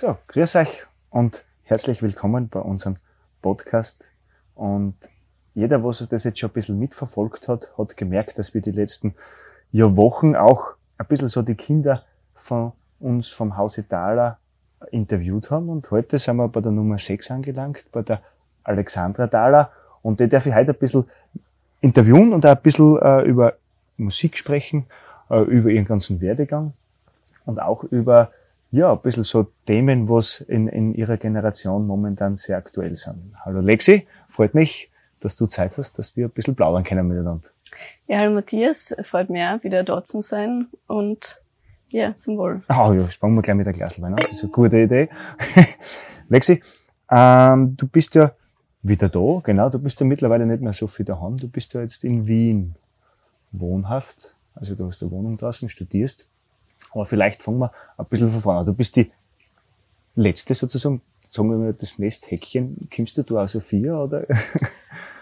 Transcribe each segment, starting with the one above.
So, grüß euch und herzlich willkommen bei unserem Podcast. Und jeder, was das jetzt schon ein bisschen mitverfolgt hat, hat gemerkt, dass wir die letzten Jahr Wochen auch ein bisschen so die Kinder von uns vom Haus Itala interviewt haben. Und heute sind wir bei der Nummer 6 angelangt, bei der Alexandra Thaler. Und die darf ich heute ein bisschen interviewen und auch ein bisschen äh, über Musik sprechen, äh, über ihren ganzen Werdegang und auch über ja, ein bisschen so Themen, was in, in ihrer Generation momentan sehr aktuell sind. Hallo Lexi, freut mich, dass du Zeit hast, dass wir ein bisschen plaudern können miteinander. Ja, hallo Matthias, freut mich auch, wieder dort zu sein und ja, zum Wohl. Ah ja, fangen wir gleich mit der Glasl an. Das ist eine gute Idee. Lexi, ähm, du bist ja wieder da, genau, du bist ja mittlerweile nicht mehr so viel daheim, du bist ja jetzt in Wien wohnhaft, also du hast eine Wohnung draußen, studierst. Aber vielleicht fangen wir ein bisschen von vorne an. Du bist die letzte sozusagen, sagen wir mal, das Nesthäkchen. Kommst du da aus Sophia oder?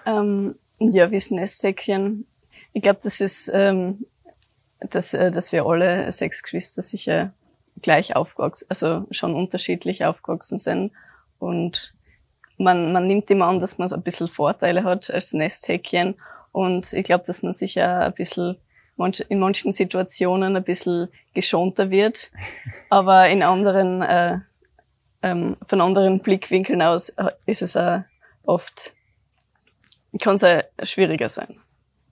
Ähm, ja, wie Nessäckchen. Ich glaube, das ist, ähm, dass, äh, dass wir alle sechs Geschwister sicher gleich aufgewachsen, also schon unterschiedlich aufgewachsen sind. Und man, man nimmt immer an, dass man so ein bisschen Vorteile hat als Nesthäkchen. Und ich glaube, dass man sicher ein bisschen in manchen Situationen ein bisschen geschonter wird. Aber in anderen, äh, ähm, von anderen Blickwinkeln aus äh, ist es auch oft, kann es auch schwieriger sein.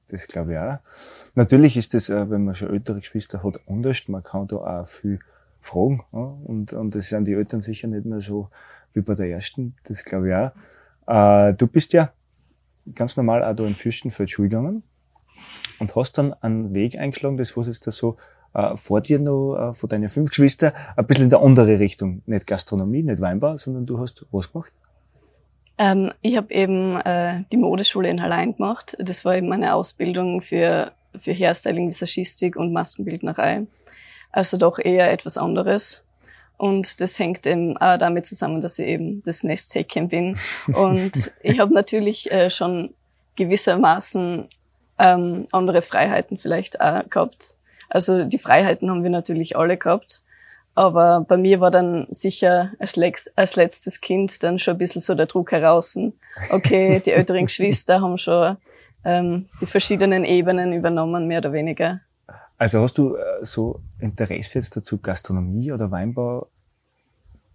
Das glaube ich auch. Natürlich ist das, äh, wenn man schon ältere Geschwister hat, anders. Man kann da auch viel fragen. Ja? Und, und das sind die Eltern sicher nicht mehr so wie bei der ersten. Das glaube ich auch. Äh, du bist ja ganz normal auch da in Fürstenfeld Schule gegangen und hast dann einen Weg eingeschlagen, das was jetzt da so äh, vor dir noch, äh, von deinen fünf Geschwistern, ein bisschen in der andere Richtung. Nicht Gastronomie, nicht Weinbau, sondern du hast was gemacht? Ähm, ich habe eben äh, die Modeschule in Hallein gemacht. Das war eben meine Ausbildung für, für Hairstyling, Visagistik und Maskenbildnerei. Also doch eher etwas anderes. Und das hängt eben auch damit zusammen, dass ich eben das Nesthäkchen bin. Und ich habe natürlich äh, schon gewissermaßen ähm, andere Freiheiten vielleicht auch gehabt. Also die Freiheiten haben wir natürlich alle gehabt. Aber bei mir war dann sicher als, Lex, als letztes Kind dann schon ein bisschen so der Druck heraus. Okay, die älteren Geschwister haben schon ähm, die verschiedenen Ebenen übernommen, mehr oder weniger. Also hast du äh, so Interesse jetzt dazu, Gastronomie oder Weinbau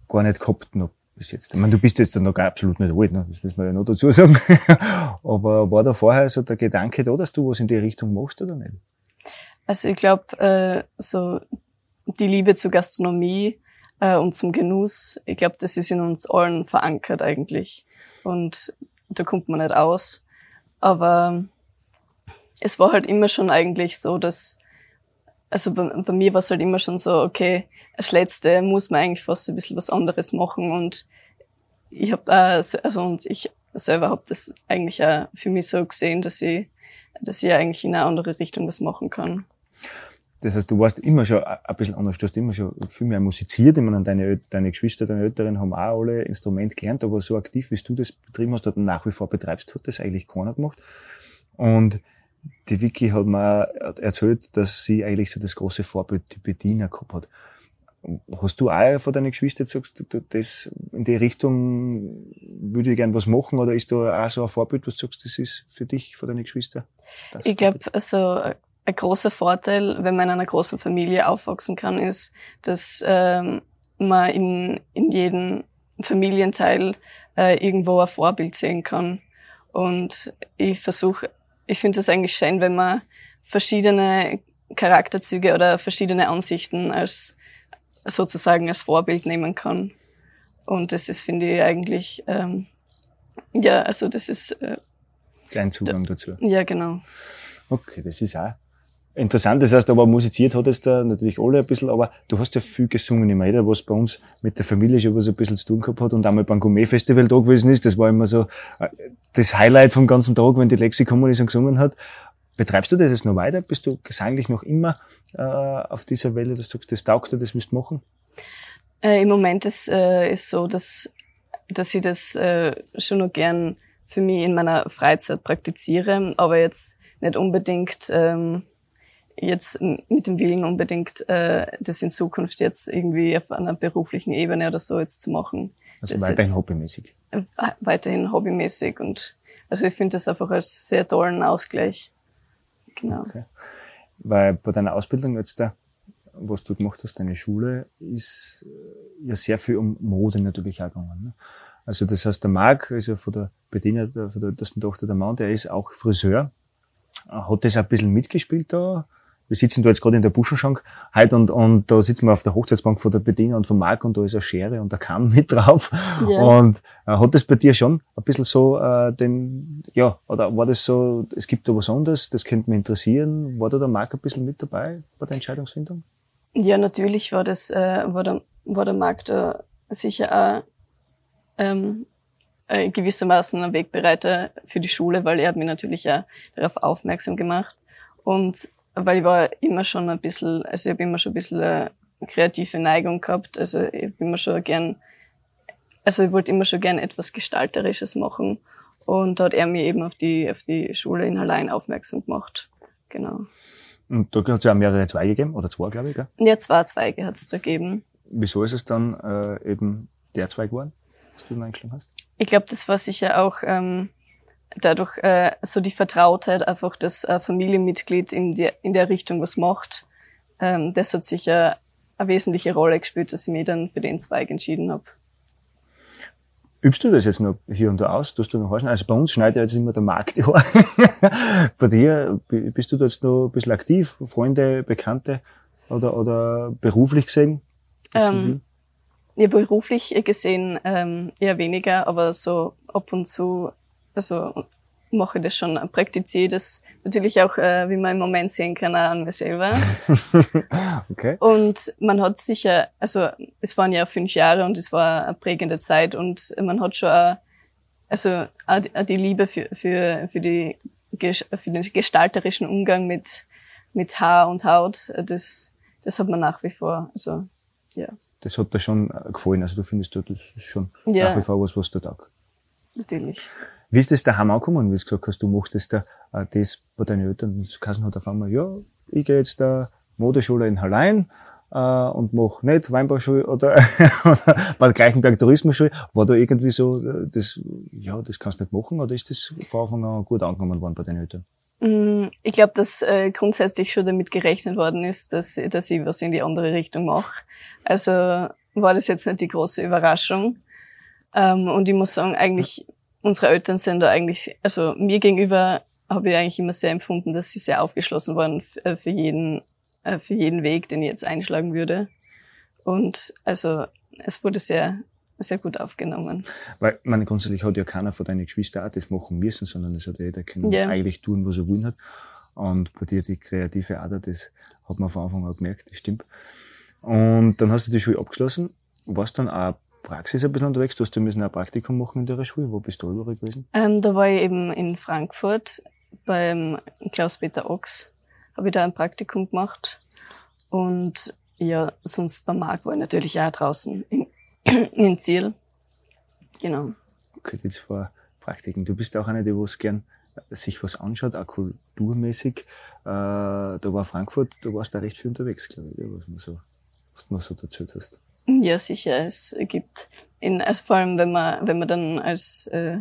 gar nicht gehabt noch bis jetzt? Ich meine, du bist jetzt noch gar absolut nicht alt, ne? das müssen wir ja noch dazu sagen. Aber war da vorher so der Gedanke da, dass du was in die Richtung machst oder nicht? Also ich glaube, äh, so die Liebe zur Gastronomie äh, und zum Genuss, ich glaube, das ist in uns allen verankert eigentlich. Und da kommt man nicht aus. Aber es war halt immer schon eigentlich so, dass, also bei, bei mir war es halt immer schon so, okay, als Letzte muss man eigentlich fast ein bisschen was anderes machen. Und ich habe also und ich selber habe das eigentlich auch für mich so gesehen, dass ich, dass ich eigentlich in eine andere Richtung was machen kann. Das heißt, du warst immer schon ein bisschen anders, du hast immer schon viel mehr musiziert. Ich meine, deine, deine Geschwister, deine Älteren haben auch alle Instrument gelernt, aber so aktiv, wie du das betrieben hast oder nach wie vor betreibst, hat das eigentlich keiner gemacht. Und die Vicky hat mir erzählt, dass sie eigentlich so das große Vorbild, die Bediener gehabt hat. Hast du auch von deinen Geschwistern gesagt, du, das in die Richtung würde ich gern was machen oder ist da auch so ein Vorbild, was du sagst, das ist für dich, von deinen Geschwistern? Ich glaube, also ein großer Vorteil, wenn man in einer großen Familie aufwachsen kann, ist, dass ähm, man in, in jedem Familienteil äh, irgendwo ein Vorbild sehen kann. Und ich versuche, ich finde es eigentlich schön, wenn man verschiedene Charakterzüge oder verschiedene Ansichten als sozusagen als Vorbild nehmen kann. Und das ist, finde ich, eigentlich, ähm, ja, also das ist, äh, Dein Zugang dazu. ja, genau. Okay, das ist auch Interessant, das heißt, aber musiziert hat es da natürlich alle ein bisschen, aber du hast ja viel gesungen immer, jeder, was bei uns mit der Familie schon was ein bisschen zu tun gehabt hat und einmal beim Gourmet-Festival da gewesen ist, das war immer so äh, das Highlight vom ganzen Tag, wenn die Lexi gekommen ist und gesungen hat. Betreibst du das jetzt noch weiter? Bist du gesanglich noch immer äh, auf dieser Welle, dass du sagst, das taugt dir, das müsst machen? Äh, Im Moment ist äh, so, dass, dass ich das äh, schon noch gern für mich in meiner Freizeit praktiziere, aber jetzt nicht unbedingt ähm, jetzt mit dem Willen unbedingt äh, das in Zukunft jetzt irgendwie auf einer beruflichen Ebene oder so jetzt zu machen. Also das weiterhin hobbymäßig. äh, weiterhin hobbymäßig und also ich finde das einfach als sehr tollen Ausgleich. Genau. Okay. Weil bei deiner Ausbildung jetzt da, was du gemacht hast, deine Schule, ist äh, ja sehr viel um Mode natürlich auch gegangen. Ne? Also das heißt, der Marc ja von der Bediener, von der ältesten Tochter der Mann, der ist auch Friseur. Hat das ein bisschen mitgespielt da? Wir sitzen da jetzt gerade in der Buschenschank heute und, und da sitzen wir auf der Hochzeitsbank von der Bediener und von Marc und da ist eine Schere und der Kamm mit drauf. Ja. Und äh, hat das bei dir schon ein bisschen so äh, den, ja, oder war das so, es gibt da was anderes, das könnte mich interessieren. War da der Marc ein bisschen mit dabei bei der Entscheidungsfindung? Ja, natürlich war das, äh, war der, war der Markt da sicher auch ähm, äh, gewissermaßen ein Wegbereiter für die Schule, weil er hat mich natürlich auch darauf aufmerksam gemacht. Und weil ich war immer schon ein bisschen, also ich habe immer schon ein bisschen eine kreative Neigung gehabt. Also ich hab immer schon gern, also ich wollte immer schon gern etwas Gestalterisches machen. Und da hat er mich eben auf die, auf die Schule in Hallein aufmerksam gemacht. Genau. Und da hat es ja mehrere Zweige gegeben, oder zwei, glaube ich. Gell? Ja, zwei Zweige hat es da gegeben. Wieso ist es dann äh, eben der Zweig geworden, was du dann eingeschlagen hast? Ich glaube, das war sicher auch ähm, dadurch äh, so die Vertrautheit, einfach, dass ein Familienmitglied in der, in der Richtung was macht. Ähm, das hat sicher eine wesentliche Rolle gespielt, dass ich mich dann für den Zweig entschieden habe. Übst du das jetzt noch hier und da aus? Tust du noch Haarschneiden? Also bei uns schneidet ja jetzt immer der Markt die Haare. bei dir, bist du da jetzt noch ein bisschen aktiv? Freunde, Bekannte oder, oder beruflich gesehen? Ähm? Ja, beruflich gesehen ähm, eher weniger, aber so ab und zu, also mache ich das schon, praktiziere das natürlich auch, äh, wie man im Moment sehen kann, auch an mir selber. okay. Und man hat sicher, also es waren ja fünf Jahre und es war eine prägende Zeit und man hat schon auch, also auch die- Liebe für, für, für, die, für den gestalterischen Umgang mit, mit Haar und Haut, das, das hat man nach wie vor. Also ja, Das hat dir schon äh, gefallen. Also du findest, du, das ist schon Ja. nach wie vor was, was dir taugt. natürlich. Wie ist das daheim angekommen, wie du gesagt hast, du machst das, da, äh, das bei deinen Eltern? Und Kassen hat auf einmal, ja, ich gehe jetzt der Modeschule in Hallein äh, und mach nicht Weinbauschule oder, oder Bad Gleichenberg Tourismusschule. War da irgendwie so, äh, das, ja, das kannst du nicht machen oder ist das von Anfang an gut angenommen worden bei deinen Eltern? Mm, Ich glaube, dass äh, grundsätzlich schon damit gerechnet worden ist, dass, dass ich was in die andere Richtung mache. Also war das jetzt nicht die große Überraschung. Ähm, und ich muss sagen, eigentlich, unsere Eltern sind da eigentlich, also mir gegenüber habe ich eigentlich immer sehr empfunden, dass sie sehr aufgeschlossen waren äh, für jeden, äh, für jeden Weg, den ich jetzt einschlagen würde. Und also es wurde sehr, sehr gut aufgenommen. Weil, man grundsätzlich hat ja keiner von deinen Geschwistern auch das machen müssen, sondern das hat jeder können Ja. eigentlich tun, was er wollen hat. Und bei dir die kreative Ader, das hat man von Anfang an gemerkt, das stimmt. Und dann hast du die Schule abgeschlossen, warst dann auch Praxis ein bisschen unterwegs, du hast ja müssen ein Praktikum machen in der Schule. Wo bist du überall gewesen? Ähm, da war ich eben in Frankfurt beim Klaus-Peter Ochs, habe ich da ein Praktikum gemacht. Und ja, sonst beim Marc war ich natürlich auch draußen in, in Ziel. Genau. Okay, die zwei Praktiken. Du bist auch eine, die was gern sich was anschaut, auch kulturmäßig. Äh, da war Frankfurt, da warst du recht viel unterwegs, glaube ich, was man so, was du mir so erzählt hast. Ja, sicher. Es gibt, in, also vor allem wenn man, wenn man dann als, äh,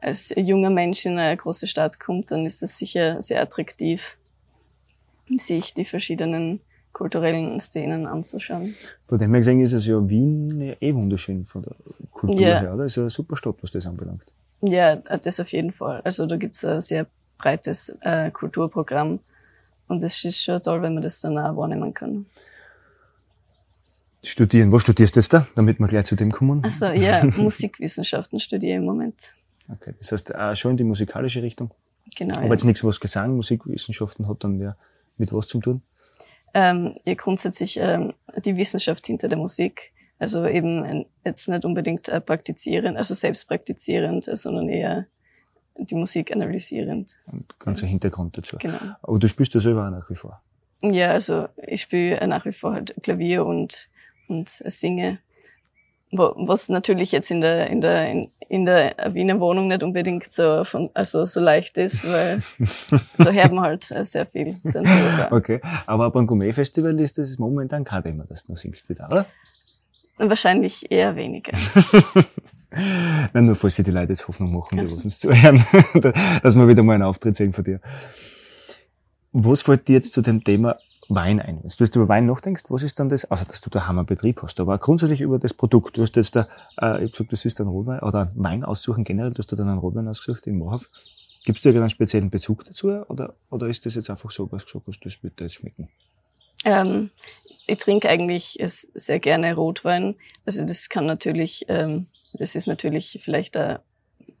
als junger Mensch in eine große Stadt kommt, dann ist es sicher sehr attraktiv, sich die verschiedenen kulturellen Szenen anzuschauen. Von dem her gesehen ist es ja Wien ja eh wunderschön von der Kultur Ja. her, oder? Ist ja eine super Stadt, was das anbelangt. Ja, das auf jeden Fall. Also da gibt's ein sehr breites äh, Kulturprogramm und es ist schon toll, wenn man das dann auch wahrnehmen kann. Studieren, was studierst du jetzt da, damit wir gleich zu dem kommen? Also ja, Musikwissenschaften studiere ich im Moment. Okay, das heißt auch schon in die musikalische Richtung. Genau. Aber Ja. jetzt nichts, was Gesang, Musikwissenschaften hat, dann wäre mit was zum tun? Ähm, ja, grundsätzlich ähm, die Wissenschaft hinter der Musik. Also eben jetzt nicht unbedingt äh, praktizierend, also selbst praktizierend, sondern eher die Musik analysierend. Und ganzer Hintergrund dazu. Genau. Aber du spielst ja selber auch nach wie vor. Ja, also ich spiele nach wie vor halt Klavier und, und singe. Wo, was natürlich jetzt in der, in der, in, in der Wiener Wohnung nicht unbedingt so, von, also so leicht ist, weil da hört man halt sehr viel. Dann okay, aber beim Gourmet-Festival ist das momentan kein Thema, dass du singst wieder, oder? Wahrscheinlich eher weniger. Nein, nur falls sich die Leute jetzt Hoffnung machen, die was uns zuhören, dass wir wieder mal einen Auftritt sehen von dir. Was fällt dir jetzt zu dem Thema Wein ein? Wenn du jetzt über Wein nachdenkst, was ist dann das, außer dass du da Hammerbetrieb hast, aber grundsätzlich über das Produkt. Du hast jetzt da, äh, ich gesagt, das ist ein Rotwein, oder ein Wein aussuchen generell, du hast du dann einen Rotwein ausgesucht, den Mohav. Gibst du dir einen speziellen Bezug dazu, oder, oder ist das jetzt einfach so, was du gesagt hast, das wird dir jetzt schmecken? Ähm, ich trinke eigentlich sehr gerne Rotwein. Also das kann natürlich, ähm, das ist natürlich vielleicht da,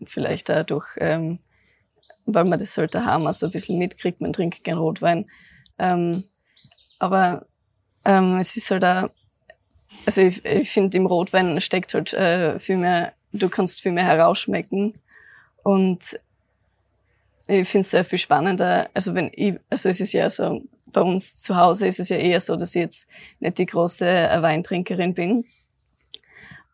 vielleicht dadurch, ähm, weil man das halt daheim so ein bisschen mitkriegt, man trinkt gern Rotwein. Ähm, aber ähm, es ist halt auch, also ich, ich finde, im Rotwein steckt halt äh, viel mehr, du kannst viel mehr herausschmecken. Und ich finde es sehr viel spannender. Also wenn ich, also es ist ja so, bei uns zu Hause ist es ja eher so, dass ich jetzt nicht die große äh, Weintrinkerin bin.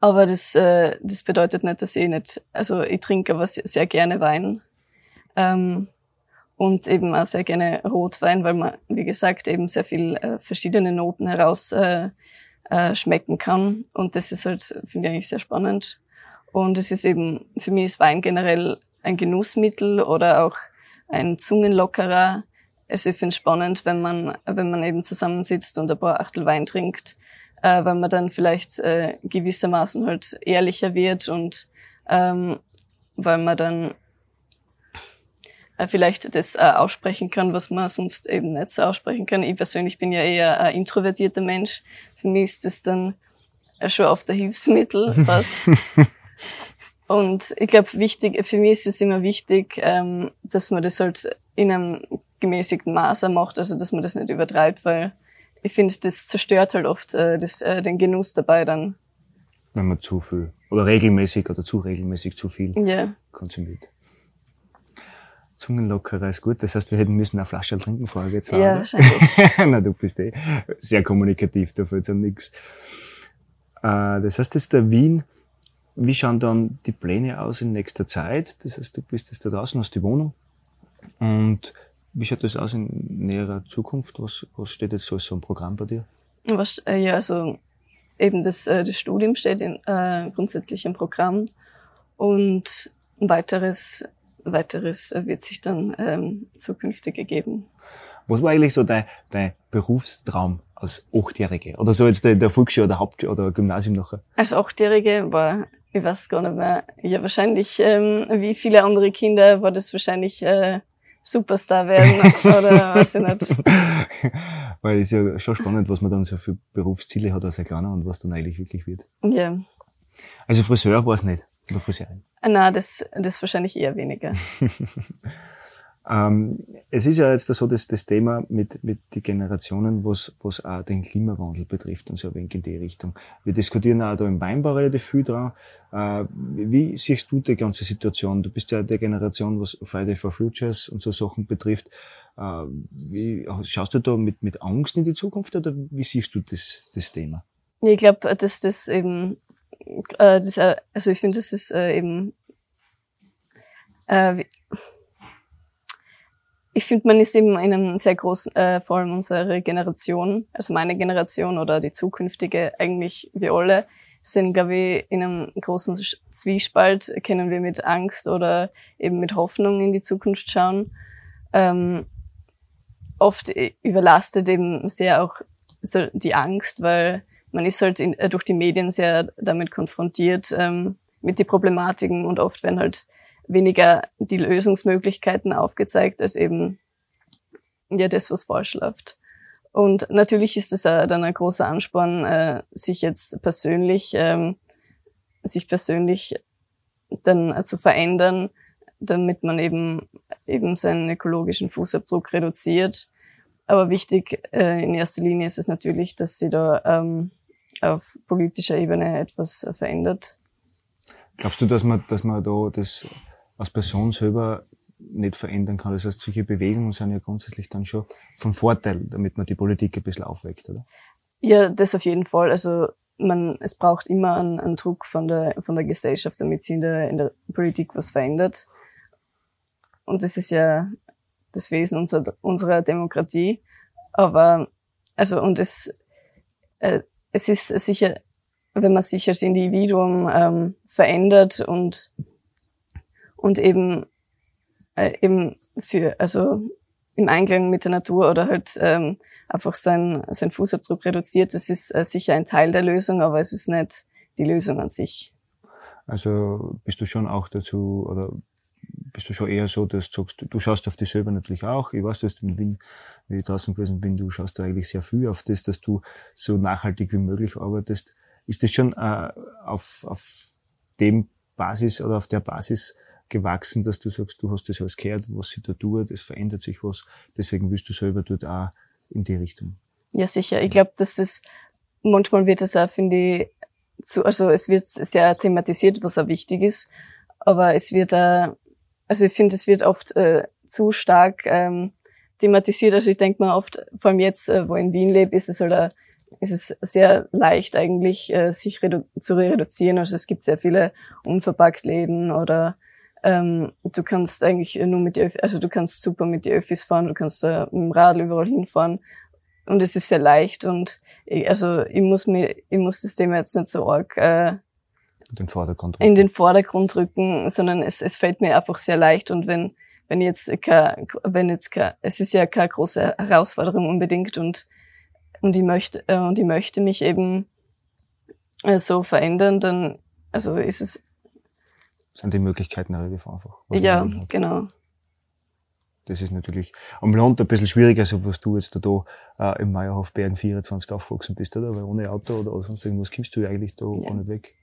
Aber das, äh, das bedeutet nicht, dass ich nicht, also ich trinke aber sehr gerne Wein. Ähm, und eben auch sehr gerne Rotwein, weil man, wie gesagt, eben sehr viel äh, verschiedene Noten heraus äh, äh, schmecken kann. Und das ist halt, finde ich eigentlich sehr spannend. Und es ist eben, für mich ist Wein generell ein Genussmittel oder auch ein Zungenlockerer. Also ich finde es spannend, wenn man, wenn man eben zusammensitzt und ein paar Achtel Wein trinkt, äh, weil man dann vielleicht äh, gewissermaßen halt ehrlicher wird und ähm, weil man dann vielleicht das äh, aussprechen kann, was man sonst eben nicht so aussprechen kann. Ich persönlich bin ja eher ein introvertierter Mensch. Für mich ist das dann schon oft ein Hilfsmittel fast. Und ich glaube, wichtig, für mich ist es immer wichtig, ähm, dass man das halt in einem gemäßigten Maße macht, also dass man das nicht übertreibt, weil ich finde, das zerstört halt oft äh, das, äh, den Genuss dabei dann. Wenn man zu viel oder regelmäßig oder zu regelmäßig zu viel yeah. konsumiert. Zungenlockerer ist gut. Das heißt, wir hätten müssen eine Flasche trinken vorher jetzt. Ja, oder? wahrscheinlich. Na, du bist eh sehr kommunikativ, da fällt an nichts. Äh, das heißt, jetzt der Wien, wie schauen dann die Pläne aus in nächster Zeit? Das heißt, du bist jetzt da draußen, hast die Wohnung. Und wie schaut das aus in näherer Zukunft? Was, was steht jetzt so als so ein Programm bei dir? Was, äh, ja, also eben das, äh, das Studium steht in, äh, grundsätzlich im Programm und ein weiteres weiteres wird sich dann ähm, zukünftig ergeben. Was war eigentlich so dein, dein Berufstraum als Achtjährige? Oder so jetzt der, der Volksschule oder Haupt- oder Gymnasium nachher? Als Achtjährige war, ich weiß gar nicht mehr, ja wahrscheinlich, ähm, wie viele andere Kinder, war das wahrscheinlich äh, Superstar werden oder weiß ich nicht. Weil es ist ja schon spannend, was man dann so für Berufsziele hat als ein Kleiner und was dann eigentlich wirklich wird. Ja. Also Friseur war es nicht. Oder Friseurin? Na, das, das wahrscheinlich eher weniger. ähm, es ist ja jetzt so dass das Thema mit, mit den Generationen, was, was auch den Klimawandel betrifft und so ein wenig in die Richtung. Wir diskutieren auch da im Weinbau relativ viel dran. Äh, wie siehst du die ganze Situation? Du bist ja der Generation, was Friday for Futures und so Sachen betrifft. Äh, wie, schaust du da mit, mit Angst in die Zukunft oder wie siehst du das, das Thema? Ich glaube, dass das eben äh, das, äh, also ich finde, das ist äh, eben, äh, ich finde, man ist eben in einem sehr großen, äh, vor allem unsere Generation, also meine Generation oder die zukünftige, eigentlich wir alle, sind, glaube ich, in einem großen Zwiespalt, können wir mit Angst oder eben mit Hoffnung in die Zukunft schauen. Ähm, oft überlastet eben sehr auch so die Angst, weil man ist halt in, äh, durch die Medien sehr damit konfrontiert, ähm, mit den Problematiken und oft werden halt weniger die Lösungsmöglichkeiten aufgezeigt, als eben ja das, was falsch läuft. Und natürlich ist es äh, dann ein großer Ansporn, äh, sich jetzt persönlich, ähm, sich persönlich dann äh, zu verändern, damit man eben eben seinen ökologischen Fußabdruck reduziert. aber wichtig äh, in erster Linie ist es natürlich, dass sie da ähm, auf politischer Ebene etwas verändert. Glaubst du, dass man, dass man da das als Person selber nicht verändern kann? Das heißt, solche Bewegungen sind ja grundsätzlich dann schon von Vorteil, damit man die Politik ein bisschen aufweckt, oder? Ja, das auf jeden Fall. Also man, es braucht immer einen, einen Druck von der, von der Gesellschaft, damit sie in der, in der Politik was verändert. Und das ist ja das Wesen unserer, unserer Demokratie. Aber, also, und es, äh, es ist sicher, wenn man sich als Individuum ähm, verändert und, und eben, äh, eben für, also im Einklang mit der Natur oder halt ähm, einfach sein, sein Fußabdruck reduziert, das ist äh, sicher ein Teil der Lösung, aber es ist nicht die Lösung an sich. Also bist du schon auch dazu, oder bist du schon eher so, dass du sagst, du schaust auf dich selber natürlich auch. Ich weiß, dass du in Wien, wie ich draußen gewesen bin, du schaust da eigentlich sehr viel auf das, dass du so nachhaltig wie möglich arbeitest. Ist das schon äh, auf, auf dem Basis oder auf der Basis gewachsen, dass du sagst, du hast das alles gehört, was sie da tut, es verändert sich was, deswegen willst du selber dort auch in die Richtung? Ja, sicher. Ich glaube, dass es manchmal wird es auch, finde ich, zu, also es wird sehr thematisiert, was auch wichtig ist, aber es wird auch also ich finde, es wird oft äh, zu stark ähm, thematisiert. Also ich denke mal oft, vor allem jetzt, äh, wo ich in Wien lebe, ist es halt a, ist es sehr leicht eigentlich, äh, sich redu zu reduzieren. Also es gibt sehr viele unverpackt Läden oder ähm, du kannst eigentlich nur mit die also du kannst super mit die Öffis fahren, du kannst äh, mit dem Rad überall hinfahren und es ist sehr leicht und ich, also ich muss mir, ich muss das Thema jetzt nicht so arg äh, den Vordergrund rücken. in den Vordergrund rücken, sondern es, es fällt mir einfach sehr leicht und wenn wenn jetzt kein, wenn jetzt kein, es ist ja keine große Herausforderung unbedingt und und ich möchte äh, und ich möchte mich eben äh, so verändern, dann also ist es sind die Möglichkeiten relativ einfach. Ja, genau. Das ist natürlich am Land ein bisschen schwieriger, so was du jetzt da, da äh, im Meierhof Bern 24 aufgewachsen bist, oder? Weil ohne Auto oder sonst irgendwas kommst du ja eigentlich da ja. gar nicht weg.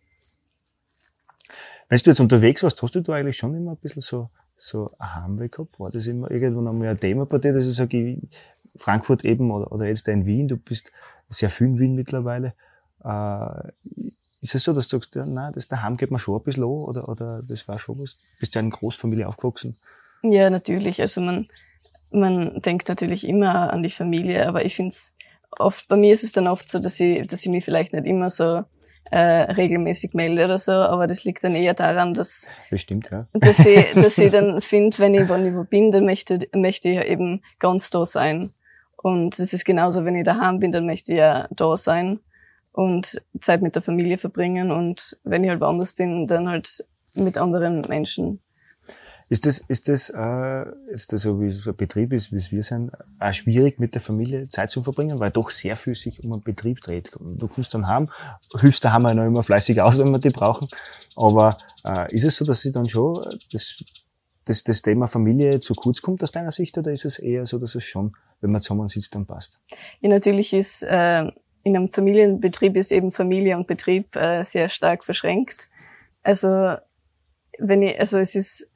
Wenn du jetzt unterwegs warst, hast du da eigentlich schon immer ein bisschen so, so ein Heimweh gehabt? War das immer irgendwann einmal ein Thema bei dir, dass ich sage, Frankfurt eben oder, oder jetzt in Wien, du bist sehr viel in Wien mittlerweile. Äh, ist es so, dass du sagst, ja, nein, das daheim geht mir schon ein bisschen an oder, oder das war schon was? Bist du in einer Großfamilie aufgewachsen? Ja, natürlich. Also man, man denkt natürlich immer an die Familie, aber ich finde es oft, bei mir ist es dann oft so, dass ich, dass ich mich vielleicht nicht immer so äh, regelmäßig melde oder so, aber das liegt dann eher daran, dass, Bestimmt, ja. dass ich, dass ich dann finde, wenn ich wann ich wo bin, dann möchte, möchte ich ja eben ganz da sein. Und es ist genauso, wenn ich daheim bin, dann möchte ich ja da sein und Zeit mit der Familie verbringen und wenn ich halt woanders bin, dann halt mit anderen Menschen. Ist das, ist das, äh, ist das so, wie so ein Betrieb ist, wie es wir sind, auch schwierig mit der Familie Zeit zu verbringen, weil doch sehr viel sich um einen Betrieb dreht. Du kommst dann heim, hilfst daheim auch noch immer fleißig aus, wenn wir die brauchen. Aber äh, ist es so, dass sie dann schon das, das, das Thema Familie zu kurz kommt aus deiner Sicht oder ist es eher so, dass es schon, wenn man zusammen sitzt, dann passt? Ja, natürlich ist äh, in einem Familienbetrieb ist eben Familie und Betrieb äh, sehr stark verschränkt. Also wenn ich, also es ist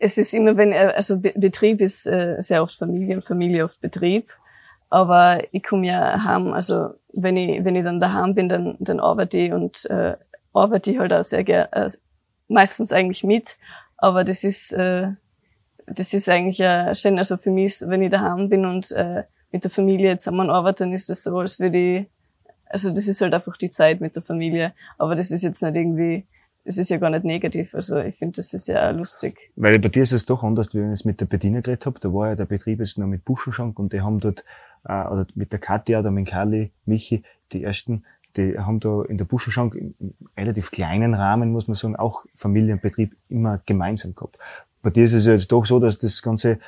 es ist immer, wenn, also Betrieb ist äh, sehr oft Familie Familie oft Betrieb. Aber ich komme ja heim, also wenn ich, wenn ich dann daheim bin, dann, dann arbeite ich und äh, arbeite ich halt auch sehr gerne, äh, meistens eigentlich mit. Aber das ist, äh, das ist eigentlich ja schön, also für mich, wenn ich daheim bin und äh, mit der Familie zusammenarbeite, dann ist das so, als würde ich, also das ist halt einfach die Zeit mit der Familie. Aber das ist jetzt nicht irgendwie es ist ja gar nicht negativ. Also ich finde, das ist ja lustig. Weil bei dir ist es doch anders, wie wenn ich es mit der Bettina geredet habe. Da war ja der Betrieb jetzt noch mit Buschenschank und die haben dort, äh, oder mit der Katja oder mit Karli, Michi, die ersten, die haben da in der Buschenschank im relativ kleinen Rahmen, muss man sagen, auch Familienbetrieb immer gemeinsam gehabt. Bei dir ist es ja jetzt doch so, dass das Ganze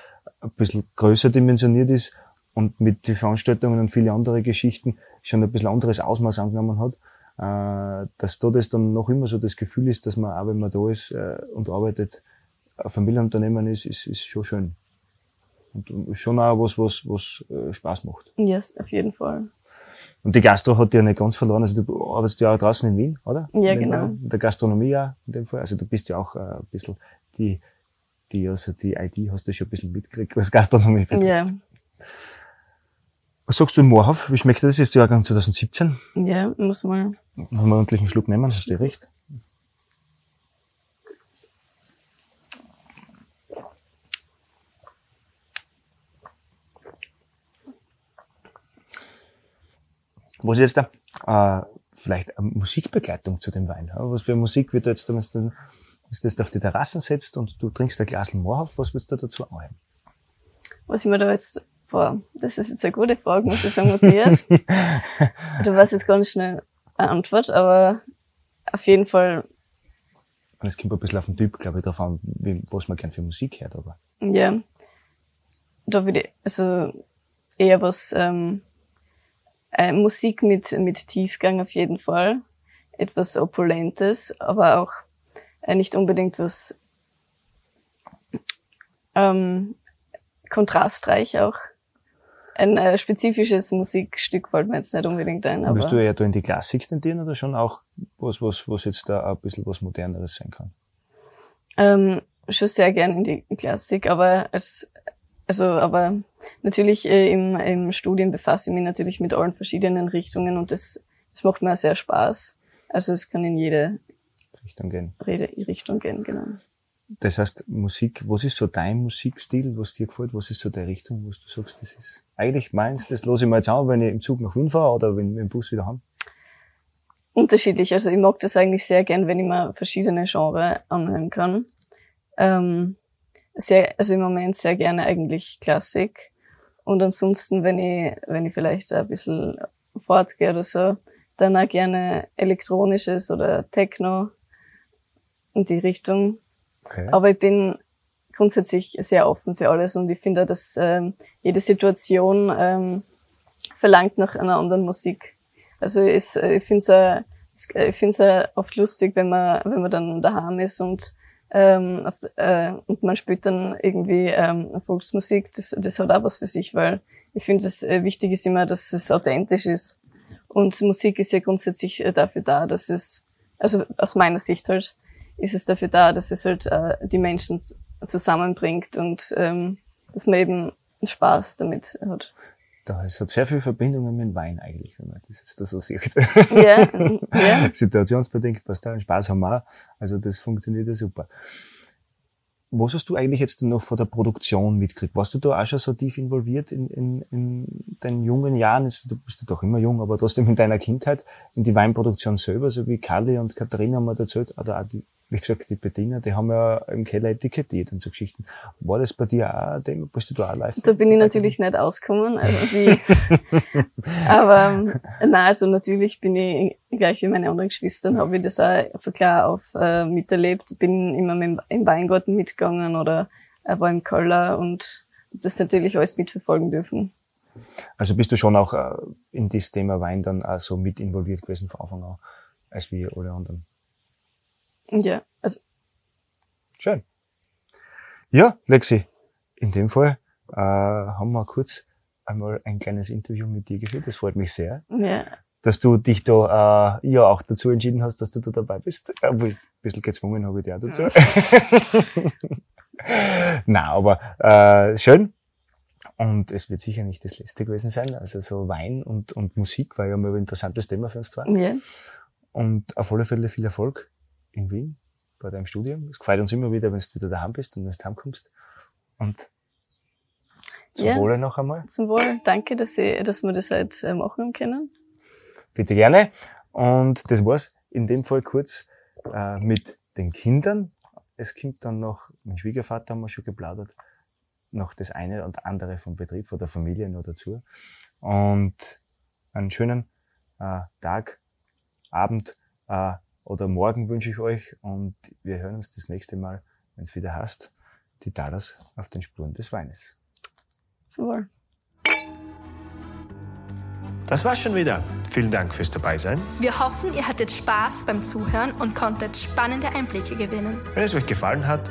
ein bisschen größer dimensioniert ist und mit den Veranstaltungen und viele andere Geschichten schon ein bisschen anderes Ausmaß angenommen hat äh, dass da das dann noch immer so das Gefühl ist, dass man, auch wenn man da ist äh, und arbeitet, ein Familienunternehmen ist, ist, ist schon schön. Und schon auch was, was, was äh, Spaß macht. Ja, yes, auf jeden Fall. Und die Gastro hat ja nicht ganz verloren. Also du arbeitest ja auch draußen in Wien, oder? Ja, genau. In der Gastronomie auch in dem Fall. Also du bist ja auch äh, ein bisschen die, die, also die ID hast du schon ein bisschen mitgekriegt, was Gastronomie betrifft. Ja. Was sagst du, Moorhof? Wie schmeckt das? Ist Jahrgang 2017? Ja, muss man. Haben wir einen ordentlichen Schluck nehmen, hast du recht? Was ist jetzt da? Äh, vielleicht eine Musikbegleitung zu dem Wein. Was für Musik wird da jetzt, wenn du das auf die Terrassen setzt und du trinkst ein Glas Moorhof, was willst du da dazu anhören? Was ich mir da jetzt, boah, das ist jetzt eine gute Frage, muss ich sagen, Matthias. du weißt jetzt ganz schnell eine Antwort, aber auf jeden Fall, Und es kommt ein bisschen auf den Typ, glaube ich, drauf an, wie, was man gern für Musik hört, aber. ja, da würde ich, also eher was, ähm, äh, Musik mit, mit Tiefgang auf jeden Fall. Etwas Opulentes, aber auch äh, nicht unbedingt was ähm, kontrastreich auch. Ein äh, spezifisches Musikstück fällt mir jetzt nicht unbedingt ein. Aber Willst du eher da in die Klassik tendieren oder schon auch was, was, was jetzt da ein bisschen was Moderneres sein kann? Ähm, schon sehr gern in die Klassik, aber als, also, aber natürlich äh, im, im Studium befasse ich mich natürlich mit allen verschiedenen Richtungen und das, das macht mir auch sehr Spaß. Also es kann in jede Richtung gehen. Rede, Richtung gehen, genau. Das heißt, Musik, was ist so dein Musikstil, was dir gefällt? Was ist so der Richtung, was du sagst, das ist eigentlich meins, das lasse ich mir jetzt an, wenn ich im Zug nach Wien fahre oder wenn wir im Bus wieder haben? Unterschiedlich. Also ich mag das eigentlich sehr gern, wenn ich mir verschiedene Genres anhören kann. Ähm, sehr, also im Moment sehr gerne eigentlich Klassik. Und ansonsten, wenn ich, wenn ich vielleicht ein bisschen fortgehe oder so, dann auch gerne elektronisches oder Techno in die Richtung. Okay. Aber ich bin grundsätzlich sehr offen für alles und ich finde, dass ähm, jede Situation ähm, verlangt nach einer anderen Musik. Also es, äh, ich finde es äh, es- äh, ich finde es oft lustig, wenn man wenn man dann daheim ist und ähm, auf, äh, und man spielt dann irgendwie ähm, Volksmusik. Das, das hat auch was für sich, weil ich finde, es wichtig ist immer, dass es authentisch ist. Und Musik ist ja grundsätzlich dafür da, dass es, also aus meiner Sicht halt, ist es dafür da, dass es halt äh, die Menschen zusammenbringt und ähm, dass man eben Spaß damit hat. Da es hat sehr viel Verbindungen mit dem Wein eigentlich, wenn man das jetzt da so sieht. Ja, ja. Situationsbedingt passt da, Spaß haben wir auch. Also das funktioniert ja super. Was hast du eigentlich jetzt noch von der Produktion mitgekriegt? Warst du da auch schon so tief involviert in, in, in deinen jungen Jahren? Jetzt, du bist ja doch immer jung, aber trotzdem in deiner Kindheit in die Weinproduktion selber, so wie Kalle und Katharina haben mir erzählt, oder auch die, wie gesagt, die Bediener, die haben ja im Keller etikettiert und so Geschichten. War das bei dir auch ein Thema? Bist du da auch live? Da bin ich natürlich nicht ausgekommen. Also wie, aber ähm, nein, also natürlich bin ich gleich wie meine anderen Geschwister, habe ich das auch von klar auf äh, miterlebt. Bin immer mit, im Weingarten mitgegangen oder äh, war im Keller und das natürlich alles mitverfolgen dürfen. Also bist du schon auch äh, in das Thema Wein dann auch so mit involviert gewesen von Anfang an, als wie alle anderen? Ja, also Schön. Ja, Lexi, in dem Fall äh, haben wir kurz einmal ein kleines Interview mit dir geführt. Das freut mich sehr, ja, dass du dich da äh, ja auch dazu entschieden hast, dass du da dabei bist. Obwohl, ein bisschen gezwungen habe ich dich auch dazu. Na, aber äh, schön. Und es wird sicher nicht das letzte gewesen sein. Also so Wein und, und Musik war ja mal ein interessantes Thema für uns zwei. ja, Und auf alle Fälle viel Erfolg in Wien bei deinem Studium. Es gefällt uns immer wieder, wenn du wieder daheim bist und wenn du daheim kommst. Und zum Ja. Wohle noch einmal. zum Wohl. Danke, dass, ich, dass wir das halt äh, machen können. Bitte gerne. Und das war's in dem Fall kurz äh, mit den Kindern. Es kommt dann noch, mein Schwiegervater haben wir schon geplaudert, noch das eine und andere vom Betrieb, von der Familie noch dazu. Und einen schönen äh, Tag, Abend äh, oder Morgen wünsche ich euch und wir hören uns das nächste Mal, wenn es wieder heißt, die Talas auf den Spuren des Weines. Wohl. Das war's schon wieder. Vielen Dank fürs Dabeisein. Wir hoffen, ihr hattet Spaß beim Zuhören und konntet spannende Einblicke gewinnen. Wenn es euch gefallen hat,